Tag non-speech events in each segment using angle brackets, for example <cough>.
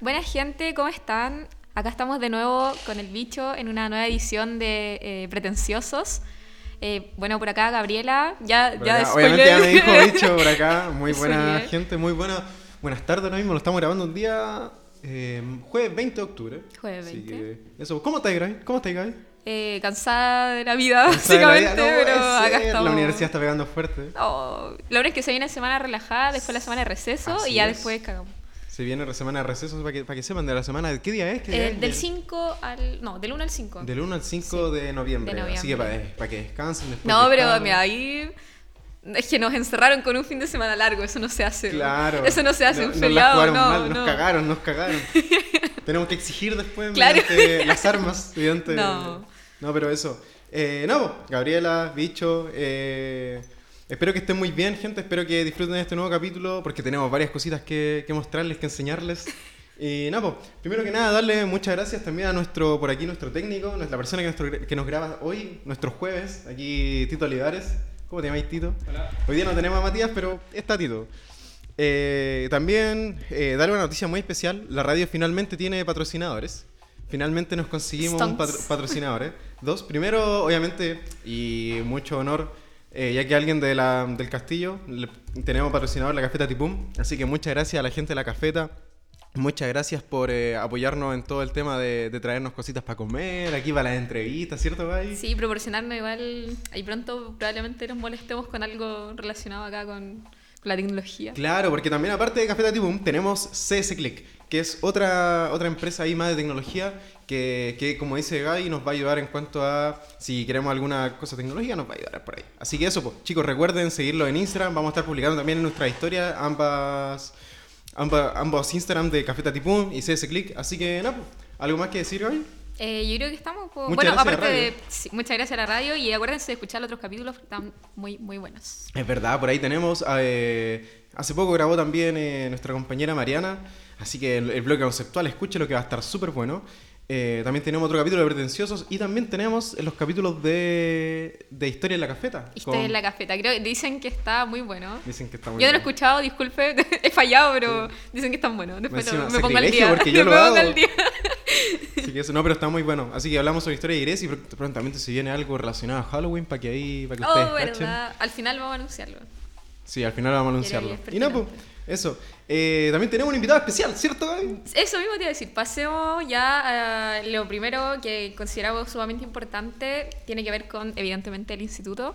Buena gente, ¿cómo están? Acá estamos de nuevo con el bicho en una nueva edición de eh, Pretenciosos. Eh, bueno, por acá Gabriela, ya, Por ya acá, Obviamente ya me dijo bicho por acá. <laughs> Muy buena gente, muy buena. Buenas tardes, ahora mismo lo estamos grabando un día eh, jueves 20 de octubre. Jueves Así 20. que eso. ¿Cómo estáis, Gaby? ¿Cómo estáis, Gaby? Eh, cansada de la vida, Cansada de la vida. básicamente, No pero acá estamos. La universidad está pegando fuerte. No, lo bueno es que se viene semana relajada, después la semana de receso Así y ya es. después cagamos. Se viene la semana de recesos para que, para que sepan de la semana. ¿Qué día es? ¿Qué día Eh, es? del 5 al. No, del 1 al 5. Del 1 al 5 de, noviembre, de Así que para, para que descansen después. No, pero mira, ahí. Es que nos encerraron con un fin de semana largo, eso no se hace. Claro. Eso no se hace, No- un feriado, no. mal, no. Nos cagaron, nos cagaron. <laughs> Tenemos que exigir después Claro. las armas, <laughs> mediante... No. No, pero eso. Eh, no, Gabriela, Bicho, eh, espero que estén muy bien, gente. Espero que disfruten de este nuevo capítulo porque tenemos varias cositas que, que mostrarles, que enseñarles. Y nada, pues, primero que nada, darle muchas gracias también a nuestro, por aquí, nuestro técnico, la persona que, nuestro- que nos graba hoy, nuestros jueves, aquí Tito Olivares. ¿Cómo te llamáis, Tito? Hoy día no tenemos a Matías, pero está Tito. Eh, también eh, darle una noticia muy especial. La radio finalmente tiene patrocinadores. Finalmente nos conseguimos un patro- patrocinador. ¿eh? Dos. Primero, obviamente, y mucho honor, eh, ya que alguien de la- del castillo, tenemos patrocinador la Cafeta Tipum. Así que muchas gracias a la gente de la Cafeta. Muchas gracias por eh, apoyarnos en todo el tema de, traernos cositas para comer, aquí para las entrevistas, ¿cierto, Gaby? Sí, proporcionarnos igual. Ahí pronto probablemente nos molestemos con algo relacionado acá con la tecnología. Claro, porque también aparte de Cafeta Tipum tenemos CS Click, que es otra, otra empresa ahí más de tecnología que, que, como dice Gaby, nos va a ayudar en cuanto a si queremos alguna cosa tecnológica, nos va a ayudar por ahí. Así que eso, pues, chicos, recuerden seguirlo en Instagram, vamos a estar publicando también en nuestra historia ambas, ambas, ambos Instagram de Cafeta Tipum y CS Click. Así que nada, pues, ¿algo más que decir, Gaby? Eh, yo creo que estamos. Muchas bueno, aparte de. sí, muchas gracias a la radio y acuérdense de escuchar los otros capítulos porque están muy, muy buenos. Es verdad, por ahí tenemos. eh, hace poco grabó también eh, nuestra compañera Mariana. Así que el, el bloque conceptual, escuche lo que va a estar súper bueno. Eh, también tenemos otro capítulo de Pretenciosos. Y también tenemos los capítulos de, de Historia en la Cafeta. Historia con- en la cafeta. Creo dicen que está muy bueno. Dicen que está muy Yo no lo he escuchado, disculpe, <laughs> he fallado, pero dicen que están buenos. Después lo- me pongo al día. porque <laughs> yo me lo hago. al día. <laughs> Así que eso, no, pero está muy bueno. Así que hablamos sobre Historia de Grecia y pr- prontamente se viene algo relacionado a Halloween para que ahí, para que ustedes Oh, cachen. verdad. Al final vamos a anunciarlo. Sí, al final vamos a anunciarlo. Y no, pues, eso. Eh, también tenemos un invitado especial, ¿cierto, Gaby? Eso mismo te iba a decir. Pasemos ya a lo primero que consideramos sumamente importante. Tiene que ver con, evidentemente, el instituto.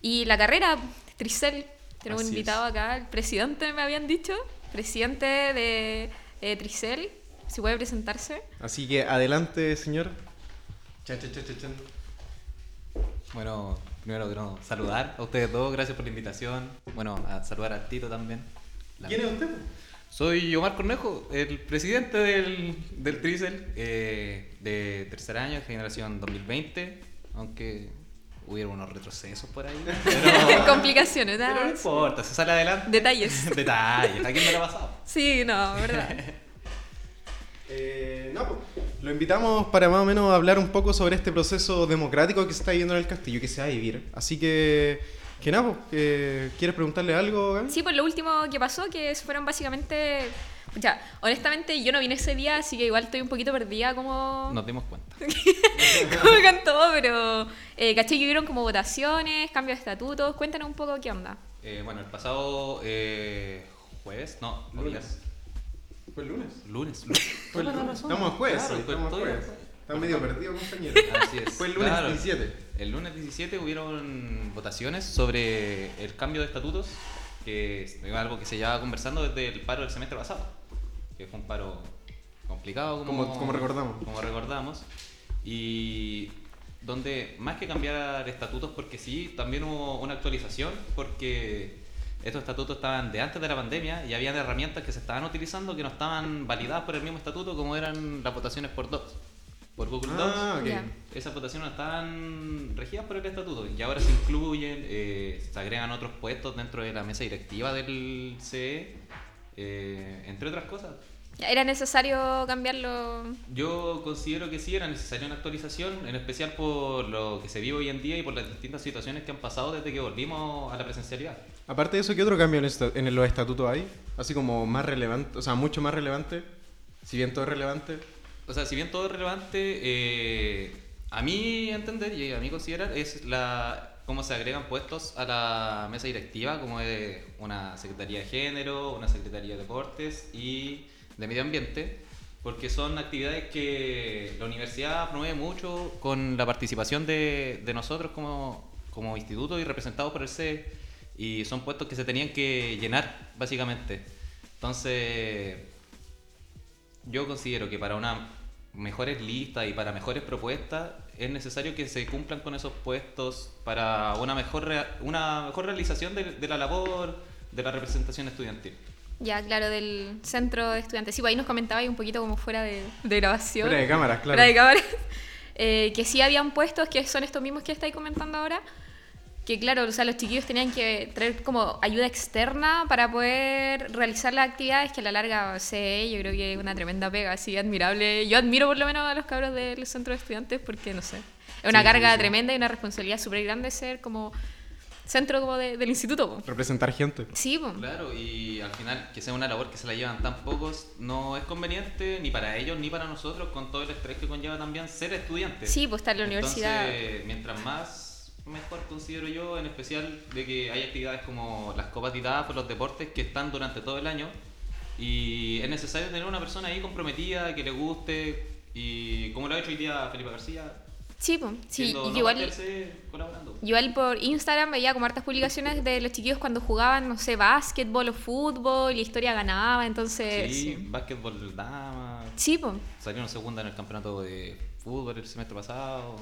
Y la carrera, Tricel. Tenemos un invitado acá, el presidente, me habían dicho. Presidente de eh, Tricel. Si puede presentarse. Así que adelante, señor. Chan, chan, chan. Bueno, primero quiero saludar a ustedes dos, gracias por la invitación. Bueno, a saludar a Tito también. La- ¿Quién es usted? Soy Omar Cornejo, el presidente del, del Tricel eh, de tercer año, generación 2020, aunque hubieron unos retrocesos por ahí. <laughs> Pero, <laughs> Complicaciones, pero no importa, se sale adelante. Detalles. <laughs> Detalles, ¿a quién me lo ha pasado? Sí, no, verdad. Eh, no, pues, lo invitamos para más o menos hablar un poco sobre este proceso democrático que se está viviendo en el castillo, que se va a vivir. Así que, que nada, pues, que- ¿quieres preguntarle algo, Gaby? Sí, pues lo último que pasó, que fueron básicamente... Ya, honestamente yo no vine ese día, así que igual estoy un poquito perdida como... Nos dimos cuenta. <laughs> como con todo, pero eh, caché que hubieron como votaciones, cambios de estatutos. Cuéntanos un poco qué onda. Eh, bueno, el pasado eh, jueves, no, Lunes. Fue el lunes. Lunes. lunes. Fue el lunes. Estamos a jueves, Claro, estamos jueves. Está medio perdido, compañero. Así es. Fue el lunes Claro. 17. El lunes 17 hubieron votaciones sobre el cambio de estatutos, que es algo que se llevaba conversando desde el paro del semestre pasado, que fue un paro complicado, como, Como- como recordamos. Como recordamos. Y donde más que cambiar estatutos, porque sí, también hubo una actualización, porque estos estatutos estaban de antes de la pandemia y habían herramientas que se estaban utilizando que no estaban validadas por el mismo estatuto, como eran las votaciones por Docs, por Google Docs. Ah, ok. Ya. Esas votaciones no estaban regidas por el estatuto y ahora se incluyen, eh, se agregan otros puestos dentro de la mesa directiva del CE, eh, entre otras cosas. ¿Era necesario cambiarlo? Yo considero que sí era necesaria una actualización, en especial por lo que se vive hoy en día y por las distintas situaciones que han pasado desde que volvimos a la presencialidad. Aparte de eso, ¿qué otro cambio en, esta- en los estatutos hay? Así como más relevante, o sea, mucho más relevante. Si bien todo es relevante. O sea, si bien todo es relevante, eh, a mi entender y a mi considerar es la cómo se agregan puestos a la mesa directiva, como es una Secretaría de Género, una Secretaría de Deportes y de Medio Ambiente, porque son actividades que la universidad promueve mucho con la participación de, de nosotros como, como instituto y representados por el CE, y son puestos que se tenían que llenar, básicamente. Entonces, yo considero que para una mejores listas y para mejores propuestas es necesario que se cumplan con esos puestos para una mejor rea- una mejor realización de, de la labor de la representación estudiantil. Ya, claro, del centro de estudiantes. Sí, pues ahí nos comentaba ahí un poquito como fuera de, de grabación. Fuera de cámaras, claro. Fuera de cámaras. <laughs> Eh, que sí habían puestos que son estos mismos que estáis comentando ahora. Que claro, o sea, los chiquillos tenían que traer como ayuda externa para poder realizar las actividades que a la larga sé, yo creo que es una tremenda pega, así admirable. Yo admiro por lo menos a los cabros del centro de estudiantes porque, no sé, es una Sí, carga sí, sí. tremenda y una responsabilidad súper grande ser como centro como de- del instituto. po. Representar gente. Sí, po. Claro, y al final que sea una labor que se la llevan tan pocos no es conveniente ni para ellos ni para nosotros con todo el estrés que conlleva también ser estudiante. Sí, pues estar en la universidad. Entonces, mientras más mejor considero yo, en especial de que hay actividades como las copas tiradas por los deportes que están durante todo el año. Y es necesario tener una persona ahí comprometida, que le guste. Y como lo ha hecho hoy día Felipe García, Sí, sí, no igual, igual por Instagram veía como hartas publicaciones de los chiquillos cuando jugaban, no sé, básquetbol o fútbol y la historia ganaba, entonces... Sí, Sí, básquetbol dama, Sí, po. salieron segunda en el campeonato de fútbol el semestre pasado.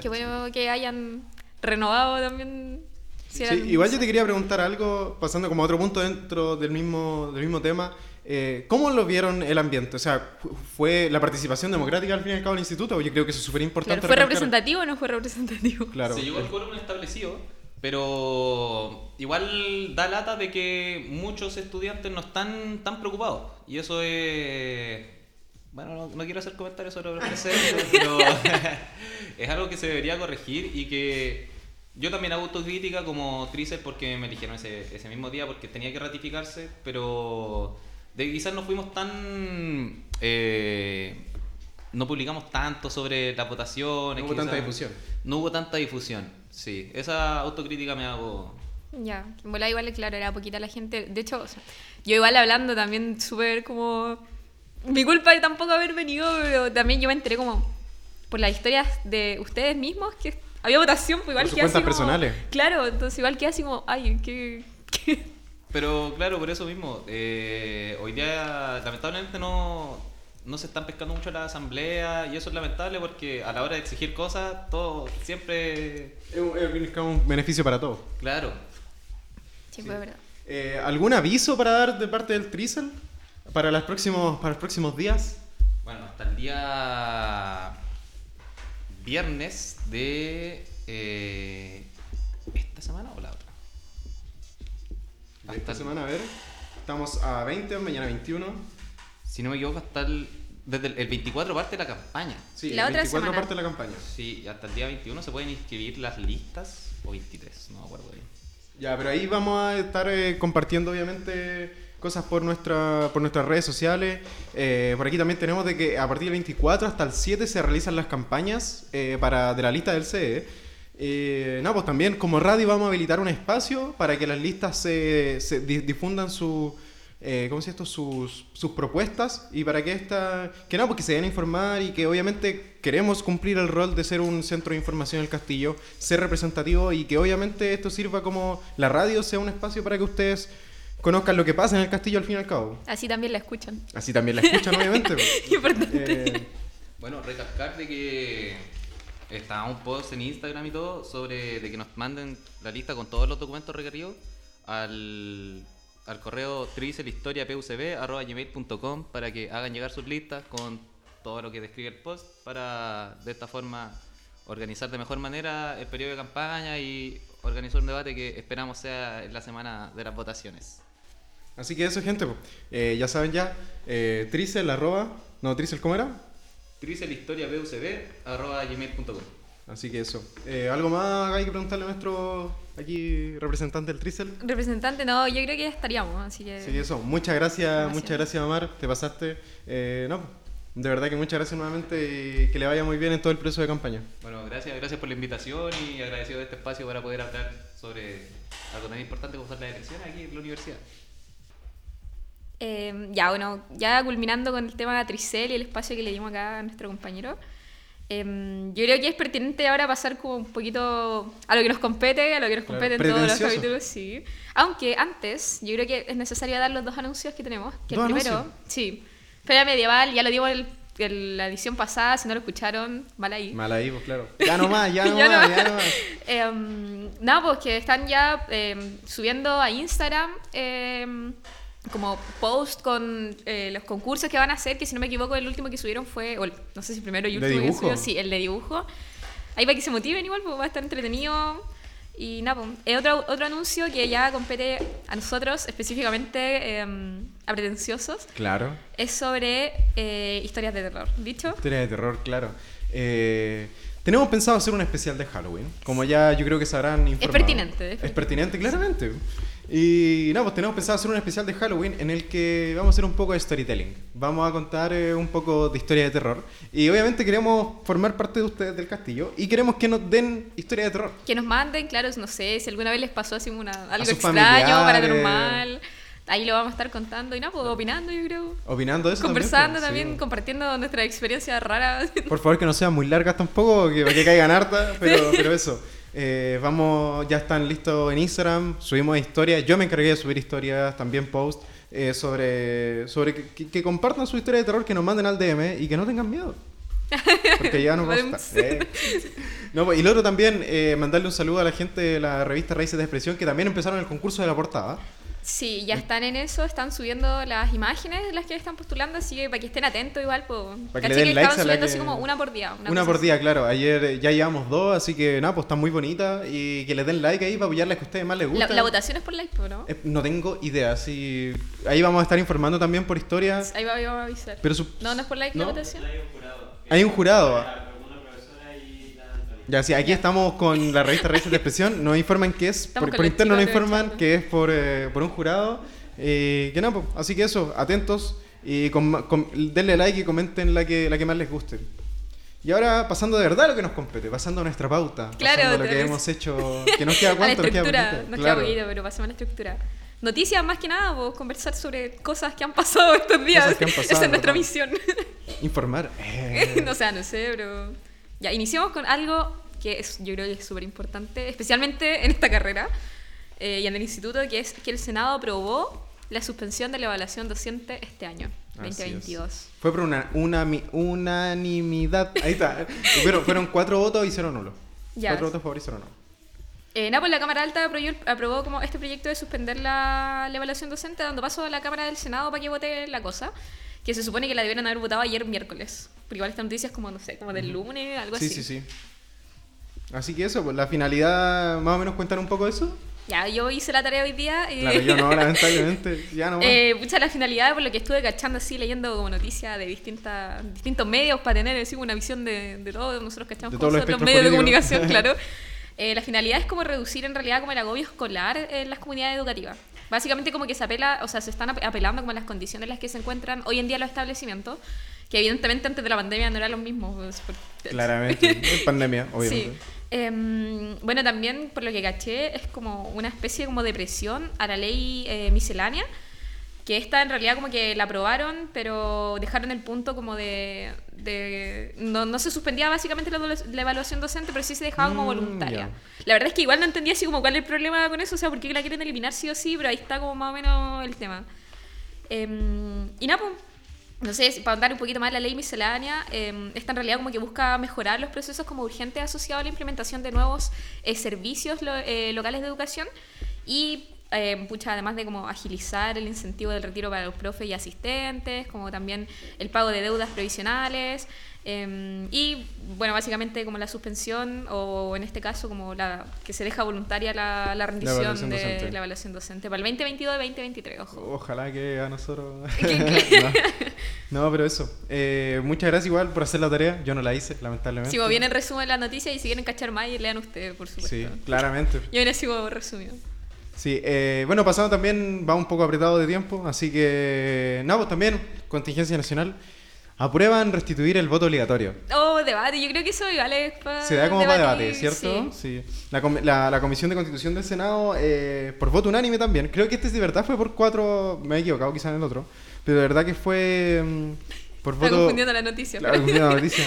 Que bueno que hayan renovado también. si Sí, igual yo te quería preguntar algo, pasando como a otro punto dentro del mismo, del mismo tema. Eh, ¿Cómo lo vieron el ambiente? O sea, fu- ¿fue la participación democrática al fin y al cabo del instituto? Yo creo que eso es súper Claro, importante. ¿Fue representativo o no fue representativo? Claro. Se llegó al quórum establecido, pero igual da lata de que muchos estudiantes no están tan preocupados. Y eso es... Bueno, no, no quiero hacer comentarios sobre sé, <laughs> pero <laughs> <laughs> es algo que se debería corregir y que yo también hago autocrítica como Trisel porque me eligieron ese, ese mismo día porque tenía que ratificarse, pero de que quizás no fuimos tan... eh, no publicamos tanto sobre las votaciones. No hubo tanta difusión. no hubo tanta difusión, sí. Esa autocrítica me hago. Ya, en igual, claro, era poquita la gente. De hecho, o sea, yo igual hablando también súper como... Mi culpa de tampoco haber venido, pero también yo me enteré como por las historias de ustedes mismos que había votación, pues igual Por sus quedé así cuentas como- personales. Claro, entonces igual queda así como, ay, qué... qué- Pero claro, por eso mismo. eh, hoy día, lamentablemente, no, no se están pescando mucho las asambleas y eso es lamentable porque a la hora de exigir cosas, todo siempre. Es un, es un beneficio para todos. Claro. Sí, pues, es verdad. Eh, ¿Algún aviso para dar de parte del Trisel? Para, los próximos, para los próximos días. Bueno, hasta el día viernes de eh, esta semana o la otra. De esta semana, a ver. Estamos a 20, mañana 21. Si no me equivoco, hasta el, desde el, el 24 parte de la campaña. Sí, La el otra 24 semana. parte de la campaña. Sí, hasta el día 21 se pueden inscribir las listas, o 23, no me acuerdo bien. Ya, pero ahí vamos a estar eh, compartiendo obviamente cosas por, nuestra, por nuestras redes sociales. Eh, por aquí también tenemos de que a partir del 24 hasta el 7 se realizan las campañas eh, para, de la lista del CE. Eh, no, pues también como radio vamos a habilitar un espacio para que las listas se, se di- difundan su, eh, ¿cómo se esto? Sus, sus propuestas y para que esta, que no, porque se den a informar y que obviamente queremos cumplir el rol de ser un centro de información en el castillo, ser representativo y que obviamente esto sirva como la radio sea un espacio para que ustedes conozcan lo que pasa en el castillo al fin y al cabo. Así también la escuchan. Así también la escuchan, obviamente. <laughs> Importante. Eh, Bueno, recalcar de que está un post en Instagram y todo sobre de que nos manden la lista con todos los documentos requeridos al, al correo tricelhistoriapucb.com para que hagan llegar sus listas con todo lo que describe el post para de esta forma organizar de mejor manera el periodo de campaña y organizar un debate que esperamos sea en la semana de las votaciones. Así que eso, gente. pues, eh, ya saben ya. Eh, Tricel, arroba. No, Tricel, ¿cómo era? tricelhistoriapucb.gmail.com Así que eso. Eh, ¿Algo más hay que preguntarle a nuestro aquí representante del Trisel? Representante, no, yo creo que ya estaríamos, así que... Sí, eso. Muchas gracias, Gracias. muchas gracias, Omar. Te pasaste. Eh, no, de verdad que muchas gracias nuevamente y que le vaya muy bien en todo el proceso de campaña. Bueno, gracias, gracias por la invitación y agradecido de este espacio para poder hablar sobre algo tan importante como son las elecciones aquí en la universidad. Eh, ya, bueno, ya culminando con el tema de Tricel y el espacio que le dimos acá a nuestro compañero. eh, yo creo que es pertinente ahora pasar como un poquito a lo que nos compete, a lo que nos Claro, compete en todos los capítulos, sí. Aunque antes, yo creo que es necesario dar los dos anuncios que tenemos. Que ¿Dos el primero, anuncios? sí, Feria Medieval, ya lo dimos en, en la edición pasada, si no lo escucharon, mal ahí. Mal ahí, pues claro. Ya no más, ya <laughs> no Ya no más, más. ya no más. <laughs> Em, nada, pues que están ya em, subiendo a Instagram em, como post con eh, los concursos que van a hacer, que si no me equivoco el último que subieron fue, o el- no sé si el primero y ¿De último que subió, sí, el de dibujo. Ahí para que se motiven igual, pues va a estar entretenido. Y nada, pues, eh, otro, otro anuncio que ya compete a nosotros, específicamente em, a pretenciosos, Claro. es sobre eh, historias de terror. ¿Dicho? Historia de terror, claro. Eh, tenemos pensado hacer un especial de Halloween. Como ya yo creo que sabrán informado. pertinente, es Es pertinente, claramente. Y no, pues tenemos pensado hacer un especial de Halloween en el que vamos a hacer un poco de storytelling. Vamos a contar eh, un poco de historia de terror. Y obviamente queremos formar parte de ustedes del castillo y queremos que nos den historia de terror. Que nos manden, claro, no sé, si alguna vez les pasó así una, algo extraño, paranormal. Ahí lo vamos a estar contando y nada, pues opinando, yo creo. Opinando eso. Conversando pues, también, sí. compartiendo nuestras experiencias raras. Por favor, que no sean muy largas tampoco, que, que caigan hartas, <laughs> pero, pero eso. Eh, vamos, ya están listos en Instagram, subimos historias. Yo me encargué de subir historias, también post, eh, sobre, sobre que, compartan su historia de terror, que nos manden al DM y que no tengan miedo. Porque ya nos vamos a estar. Eh. No, pues, y lo otro también, eh, mandarle un saludo a la gente de la revista Raíces de Expresión, que también empezaron el concurso de la portada. Sí, ya están en eso, están subiendo las imágenes de las que están postulando, así que para que estén atentos igual, pues. Para que le den likes estaban a la subiendo que- así como una por día. Una, por así. día, claro. Ayer eh, ya llevamos dos, así que nada, pues están muy bonitas y que les den like ahí para apoyar las que a ustedes más les gusta. la votación es por like, ¿no? Eh, no tengo idea, sí. Ahí vamos a estar informando también por historia. Ahí va, ahí vamos a avisar. Pero su- No, no es por like la votación. Hay un jurado. Ya, sí, aquí estamos con la revista Raíces de Expresión. Nos informan que es, Estamos por, con por interno nos informan que es por, eh, por un jurado. Eh, que nada, pues, así que eso, atentos y com- com- denle like y comenten la que, la que más les guste. Y ahora pasando de verdad a lo que nos compete, pasando a nuestra pauta, Claro, pasando a lo que tenés- hemos hecho, que nos queda <laughs> A la cuánto, nos queda poquito. nos Claro. queda poquito, pero pasemos a la estructura. Noticias más que nada, vos conversar sobre cosas que han pasado estos días. Cosas que han pasado, <laughs> Esa es nuestra ¿verdad? misión. Informar. <laughs> Eh. o sea, no sé, pero. Ya, iniciamos con algo que es, yo creo que es súper importante, especialmente en esta carrera eh, y en el instituto, que es que el Senado aprobó la suspensión de la evaluación docente este año, Así es. 2022. Fue por una, una mi- unanimidad. <laughs> Ahí está. Fueron, fueron cuatro votos y cero nulo. Ya. Cuatro votos a favor y cero nulo. Eh, pues la Cámara Alta aprobó, aprobó como este proyecto de suspender la, la evaluación docente, dando paso a la Cámara del Senado para que vote la cosa, que se supone que la debieron haber votado ayer miércoles. Porque igual esta noticia es como, no sé, como del lunes, algo Sí, así. sí, sí. Así que eso, pues la finalidad, más o menos cuentan un poco de eso. Ya, yo hice la tarea hoy día. y Claro, yo no, <laughs> lamentablemente. Ya no. Eh, pucha, la finalidad, por lo que estuve cachando así, leyendo como noticias de distintas, distintos medios para tener así, una visión de, de todo, nosotros cachamos De todos los espectros medios de políticos. comunicación, claro. <laughs> Eh, la finalidad es como reducir en realidad como el agobio escolar en las comunidades educativas. Básicamente como que se apela, o sea, se están ap- apelando como a las condiciones en las que se encuentran hoy en día los establecimientos, que evidentemente antes de la pandemia no eran los mismos. pues, Claramente. <laughs> En pandemia, obviamente. Sí. Em, bueno, también por lo que caché es como una especie como de presión a la ley eh, miscelánea, que esta en realidad como que la aprobaron, pero dejaron el punto como de... de- no, no se suspendía básicamente la, la evaluación docente, pero sí se dejaba como Mm, voluntaria. ya. La verdad es que igual no entendía así como cuál es el problema con eso, o sea, por qué la quieren eliminar sí o sí, pero ahí está como más o menos el tema. Em, y nada, pues, si para andar un poquito más la ley miscelánea, eh, esta en realidad como que busca mejorar los procesos como urgentes asociados a la implementación de nuevos eh, servicios eh, locales de educación y eh, pucha, además de como agilizar el incentivo del retiro para los profes y asistentes, como también el pago de deudas previsionales, Em, y bueno, básicamente como la suspensión o en este caso como la que se deja voluntaria la, la rendición evaluación de docente. la evaluación docente para el 2022 y 2023, ojo. Ojalá que a nosotros. <laughs> <laughs> No. No, pero eso. Eh, muchas gracias igual por hacer la tarea. Yo no la hice, lamentablemente. Si como viene el resumen de la noticia y si quieren cachar más, lean ustedes, por supuesto. Sí, claramente. Yo viene como resumido. Sí, eh, bueno, pasando también va un poco apretado de tiempo, así que, no, pues también, contingencia nacional, aprueban restituir el voto obligatorio. Oh, debate, yo creo que eso igual es para Se da como para debatir, debate, ¿cierto? sí. Sí. La, la- la Comisión de Constitución del Senado, eh, por voto unánime también, creo que este de verdad fue por cuatro, me he equivocado quizás en el otro, pero de verdad que fue mm, por Está voto... confundiendo la noticia. Pero- confundiendo la <laughs> noticia.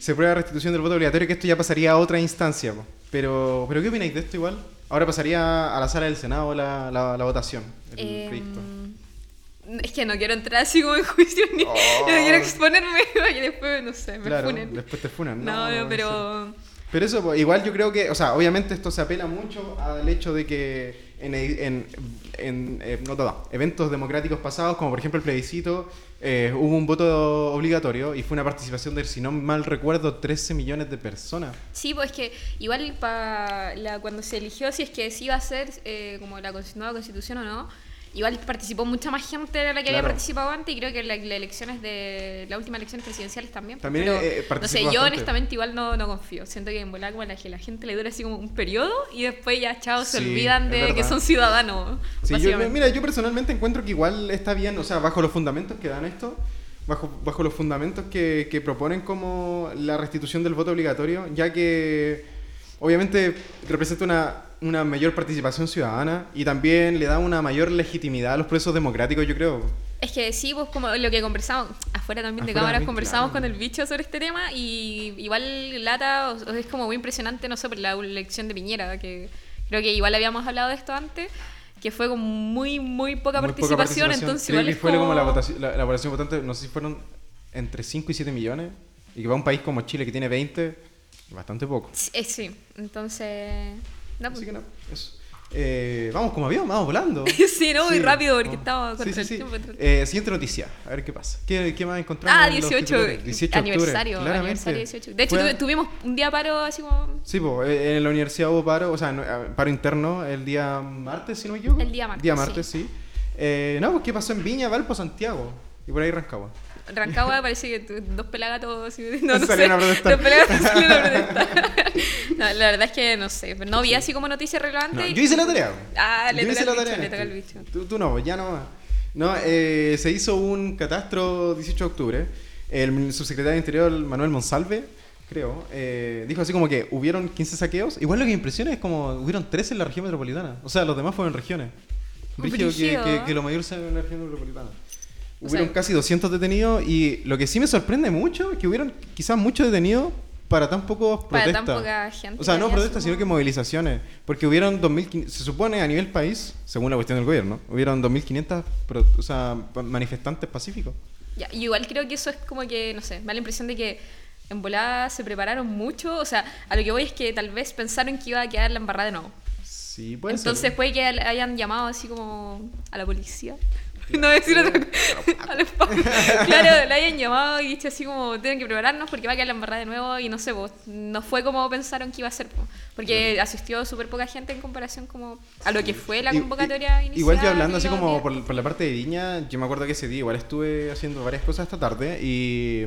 Se prueba restitución del voto obligatorio, que esto ya pasaría a otra instancia. po. Pero, pero ¿qué opináis de esto igual? Ahora pasaría a la sala del Senado la, la, la votación, el Em, proyecto. es que no quiero entrar así como en juicio ni Oh. <laughs> no quiero exponerme <laughs> y después, no sé, me Claro, funen. después te funan. No, no, ser. pero... Pero eso, pues, igual yo creo que, o sea, obviamente esto se apela mucho al hecho de que en, en, en, eh, no, todo, eventos democráticos pasados, como por ejemplo el plebiscito, eh, hubo un voto obligatorio y fue una participación de, si no mal recuerdo, 13 millones de personas. Sí, pues es que igual para cuando se eligió si es que sí iba a ser eh, como la nueva constitución o no, igual participó mucha más gente de la que había participado antes y creo que la- las elecciones de las últimas elecciones presidenciales también. pues, También, pero, eh, no participó sé, yo honestamente igual no, no confío. Siento que en volar como la, gente le dura así como un periodo y después ya chao se Sí, olvidan de que son ciudadanos. Sí, yo, básicamente. mira, yo personalmente encuentro que igual está bien, o sea, bajo los fundamentos que dan esto, bajo, bajo los fundamentos que, que proponen como la restitución del voto obligatorio, ya que obviamente representa una, una mayor participación ciudadana y también le da una mayor legitimidad a los procesos democráticos, yo creo. Es que sí, pues como lo que conversamos, afuera también de Afuera cámaras también, conversamos claro. con el bicho sobre este tema y igual Lata o- o es como muy impresionante, no sé, por la elección de Piñera, que creo que igual habíamos hablado de esto antes, que fue con muy, muy poca, Muy poca participación, entonces Creo igual que es fue como... como la, votación, la, la votación votante, no sé si fueron entre 5 y 7 millones, y que va a un país como Chile que tiene 20, bastante poco. Eh, sí, entonces... no, Así pues- que no, eso. Eh, vamos como avión, vamos volando. <laughs> sí, no, muy Sí. rápido porque estaba Sí, contra sí, el sí. tiempo. entonces- Eh, siguiente noticia, a ver qué pasa. ¿Qué, qué más encontramos? Ah, en los 18, titulares? 18 de octubre, aniversario, claramente. aniversario 18. De hecho, Fue- tuvimos un día paro así como... Sí, eh, en la universidad hubo paro, o sea, eh, paro interno el día martes, si no me equivoco. El día martes, Día martes, sí. Eh, no, pues, ¿qué pasó en Viña, Valpo, Santiago? Y por ahí Rancagua. Rancagua <laughs> parece que dos pelagatos no, <laughs> no sé, dos pelagatos salieron a protestar. No, la verdad es que no sé, pero no vi así como noticia relevante. No, yo hice la tarea. Ah, le yo hice la bicho, tarea. le toca al bicho. Tú, tú no, ya no. No, eh, se hizo un catastro 18 de octubre. El subsecretario de Interior, Manuel Monsalve, creo, eh, dijo así como que hubieron 15 saqueos. Igual lo que impresiona es como hubieron 13 en la región metropolitana. O sea, los demás fueron regiones. Brígido que, que, que lo mayor sea en la región metropolitana. O Hubieron sea- casi 200 detenidos y lo que sí me sorprende mucho es que hubieron quizás muchos detenidos para tan pocos Para protestas. tan poca gente O sea, no protestas, sino que movilizaciones. Porque hubieron 2.500, se supone a nivel país, según la cuestión del gobierno, hubieron 2.500 pro- o sea, manifestantes pacíficos. Ya, y igual creo que eso es como que, no sé, me da la impresión de que en volada se prepararon mucho. O sea, a lo que voy es que tal vez pensaron que iba a quedar la embarrada de nuevo. Sí, puede Entonces ser. puede que hayan llamado así como a la policía. No decir otra cosa. A los pacos. Claro, le hayan llamado y dicho así como tienen que prepararnos porque va a quedar la embarrada de nuevo y no sé, pues, no fue como pensaron que iba a ser. po. Porque asistió súper poca gente en comparación como a lo que fue la convocatoria inicial. Igual yo hablando así como por, por la parte de Viña, yo me acuerdo que ese día igual estuve haciendo varias cosas esta tarde y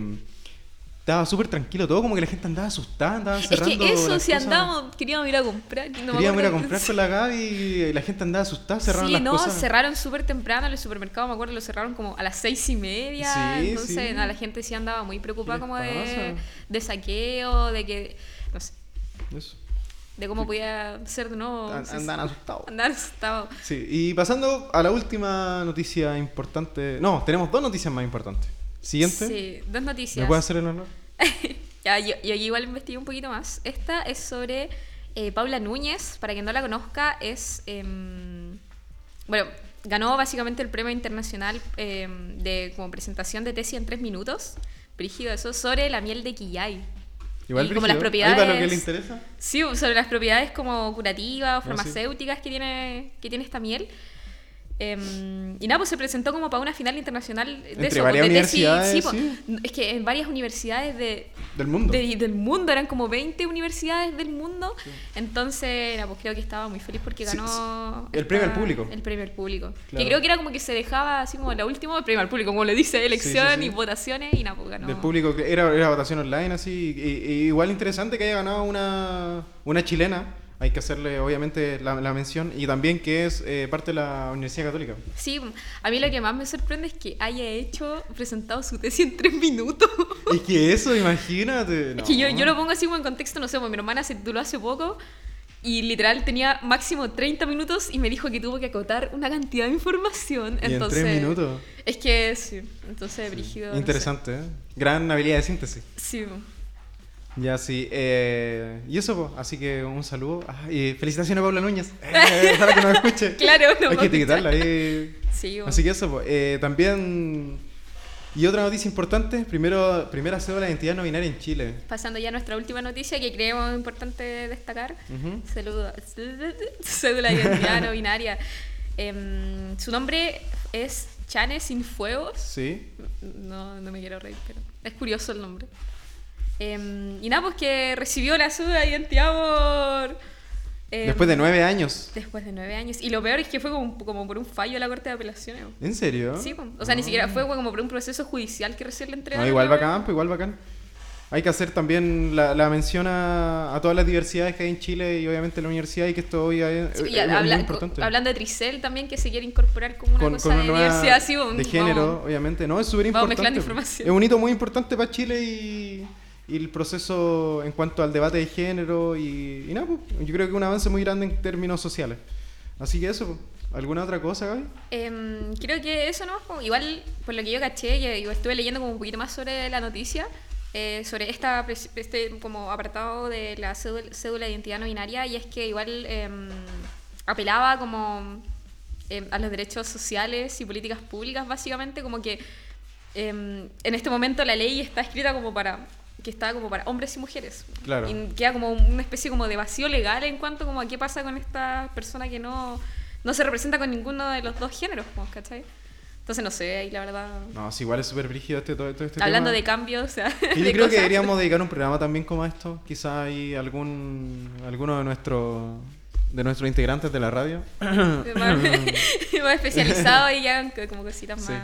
estaba súper tranquilo todo, como que la gente andaba asustada, andaban Es cerrando que eso, si andábamos, queríamos ir a comprar. No Queríamos ir a comprar con la Gaby y la gente andaba asustada, cerraron sí, las no, cosas. cerraron súper temprano el supermercado, me acuerdo, lo cerraron como a las seis y media. Sí, entonces, sí. no, la gente sí andaba muy preocupada como de, de saqueo, de que, no sé, Eso. de cómo podía ser de nuevo. Andan asustados. Andar asustado. Sí, y pasando a la última noticia importante. No, tenemos dos noticias más importantes. Siguiente. Sí, dos noticias. ¿Me puede hacer el honor? <laughs> Ya, yo, yo igual investigué un poquito más. Esta es sobre eh, Paula Núñez. Para quien no la conozca, es. em, bueno, ganó básicamente el premio internacional em, de como presentación de tesis en tres minutos. Brígido, eso, sobre la miel de Quillay. Igual Y como las propiedades- para lo que le interesa. Sí, sobre las propiedades como curativas o Ah, sí. farmacéuticas que, tiene, que tiene esta miel. Em, y nada, pues se presentó como para una final internacional de Entre eso, varias de tesis- universidades, sí, sí. Es que en varias universidades de, Del mundo. de- del mundo, eran como 20 universidades del mundo. Entonces, nada, pues creo que estaba muy feliz porque Sí, ganó. sí. El premio al público. El premio al público. Claro. Que creo que era como que se dejaba así como la última, el premio al público, como le dice, elección sí, sí. y votaciones y nada, pues ganó. Del público, era, era votación online, así. Y, y igual interesante que haya ganado una, una chilena. Hay que hacerle, obviamente, la, la mención. Y también que es eh, parte de la Universidad Católica. Sí, a mí lo que más me sorprende es que haya hecho, presentado su tesis en tres minutos. <laughs> Es que eso, imagínate. Es que yo, no. yo lo pongo así como en contexto, no sé, pues mi hermana se tituló hace poco y literal tenía máximo 30 minutos y me dijo que tuvo que acotar una cantidad de información. Y en entonces, tres minutos. Es que sí, entonces brígido. no sé. Interesante, ¿eh? Gran habilidad de síntesis. Sí, pues. Ya, sí. eh, y eso, pues, así que un saludo. Ah, y felicitaciones a Paula Núñez. <laughs> Eh, para que nos escuche. Claro, no Hay que etiquetarla ahí. <laughs> sí, pues. Así que eso, pues, eh, también. Y otra noticia importante: primero, primera cédula de identidad no binaria en Chile. Pasando ya a nuestra última noticia que creemos importante destacar. Ujú. Saludo- <laughs> Cédula de identidad no binaria. Em, su nombre es Chane Sin Fuegos. Sí. No, no me quiero reír, pero es curioso el nombre. Em, y nada, pues que recibió la cédula de identidad por... em, Después de nueve años. Después de nueve años. Y lo peor es que fue como, como por un fallo de la Corte de Apelaciones. ¿En serio? Sí, o sea, ni siquiera fue como por un proceso judicial que recién le No, entregaron. igual la- bacán, pues igual bacán. Hay que hacer también la, la mención a, a todas las diversidades que hay en Chile y obviamente la universidad y que esto hoy es, Sí, es- y es habla- muy importante. hablando de Tricel también, que se quiere incorporar como una con, cosa con de una nueva diversidad pues, de vamos- género, obviamente. No, es súper vamos importante. mezclando pues. información. Es un hito muy importante para Chile y, y el proceso en cuanto al debate de género y, y nada, pues, yo creo que un avance muy grande en términos sociales. Así que eso, pues. ¿alguna otra cosa, Gaby? Em, creo que eso no, como- igual por lo que yo caché, igual estuve leyendo como un poquito más sobre la noticia, eh, sobre esta, este como apartado de la cédula, cédula de identidad no binaria, y es que igual em, apelaba como em, a los derechos sociales y políticas públicas, básicamente, como que en este momento la ley está escrita como para que está como para hombres y mujeres. Claro. Y queda como una especie como de vacío legal en cuanto como a qué pasa con esta persona que no, no se representa con ninguno de los dos géneros, ¿cachai? Entonces no sé, ahí la verdad... No, sí, igual es súper brígido este, todo, todo este Hablando tema. de cambios, o sea... Que yo <laughs> de creo que cosas. deberíamos dedicar un programa también como a esto. Quizá hay algún alguno de nuestros de nuestros integrantes de la radio. <laughs> más, <laughs> más especializado y ya como cositas Sí. más...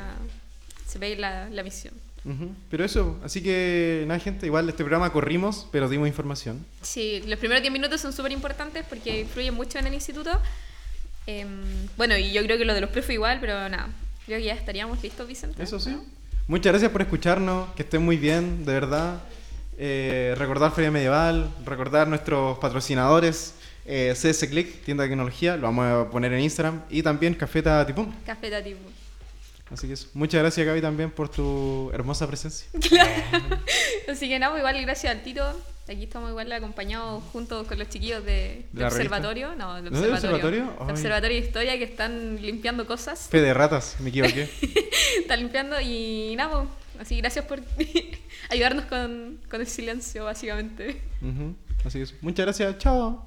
Se ve la, la misión. Ujú. Pero eso, así que nada, gente, igual este programa corrimos, pero dimos información. Sí, los primeros 10 minutos son súper importantes porque influyen mucho en el instituto. Em, bueno, y yo creo que lo de los profes igual, pero nada. Creo que ya estaríamos listos, Vicente. Eso sí. ¿no? Muchas gracias por escucharnos, que estén muy bien, de verdad. Eh, recordar Feria Medieval, recordar nuestros patrocinadores, eh, CS Click, tienda de tecnología, lo vamos a poner en Instagram, y también Cafeta Tipón. Café Tativo. Así que eso. Muchas gracias, Gaby, también por tu hermosa presencia. <laughs> Así que nada, pues igual gracias al Tito. Aquí estamos igual acompañados juntos con los chiquillos de, ¿De de la observatorio. No, del ¿No es del observatorio. observatorio? Observatorio de historia que están limpiando cosas. Fe de ratas, me equivoqué. <laughs> Están limpiando y nada, pues, así gracias por <laughs> ayudarnos con, con el silencio, básicamente. Así que eso. Muchas gracias, chao.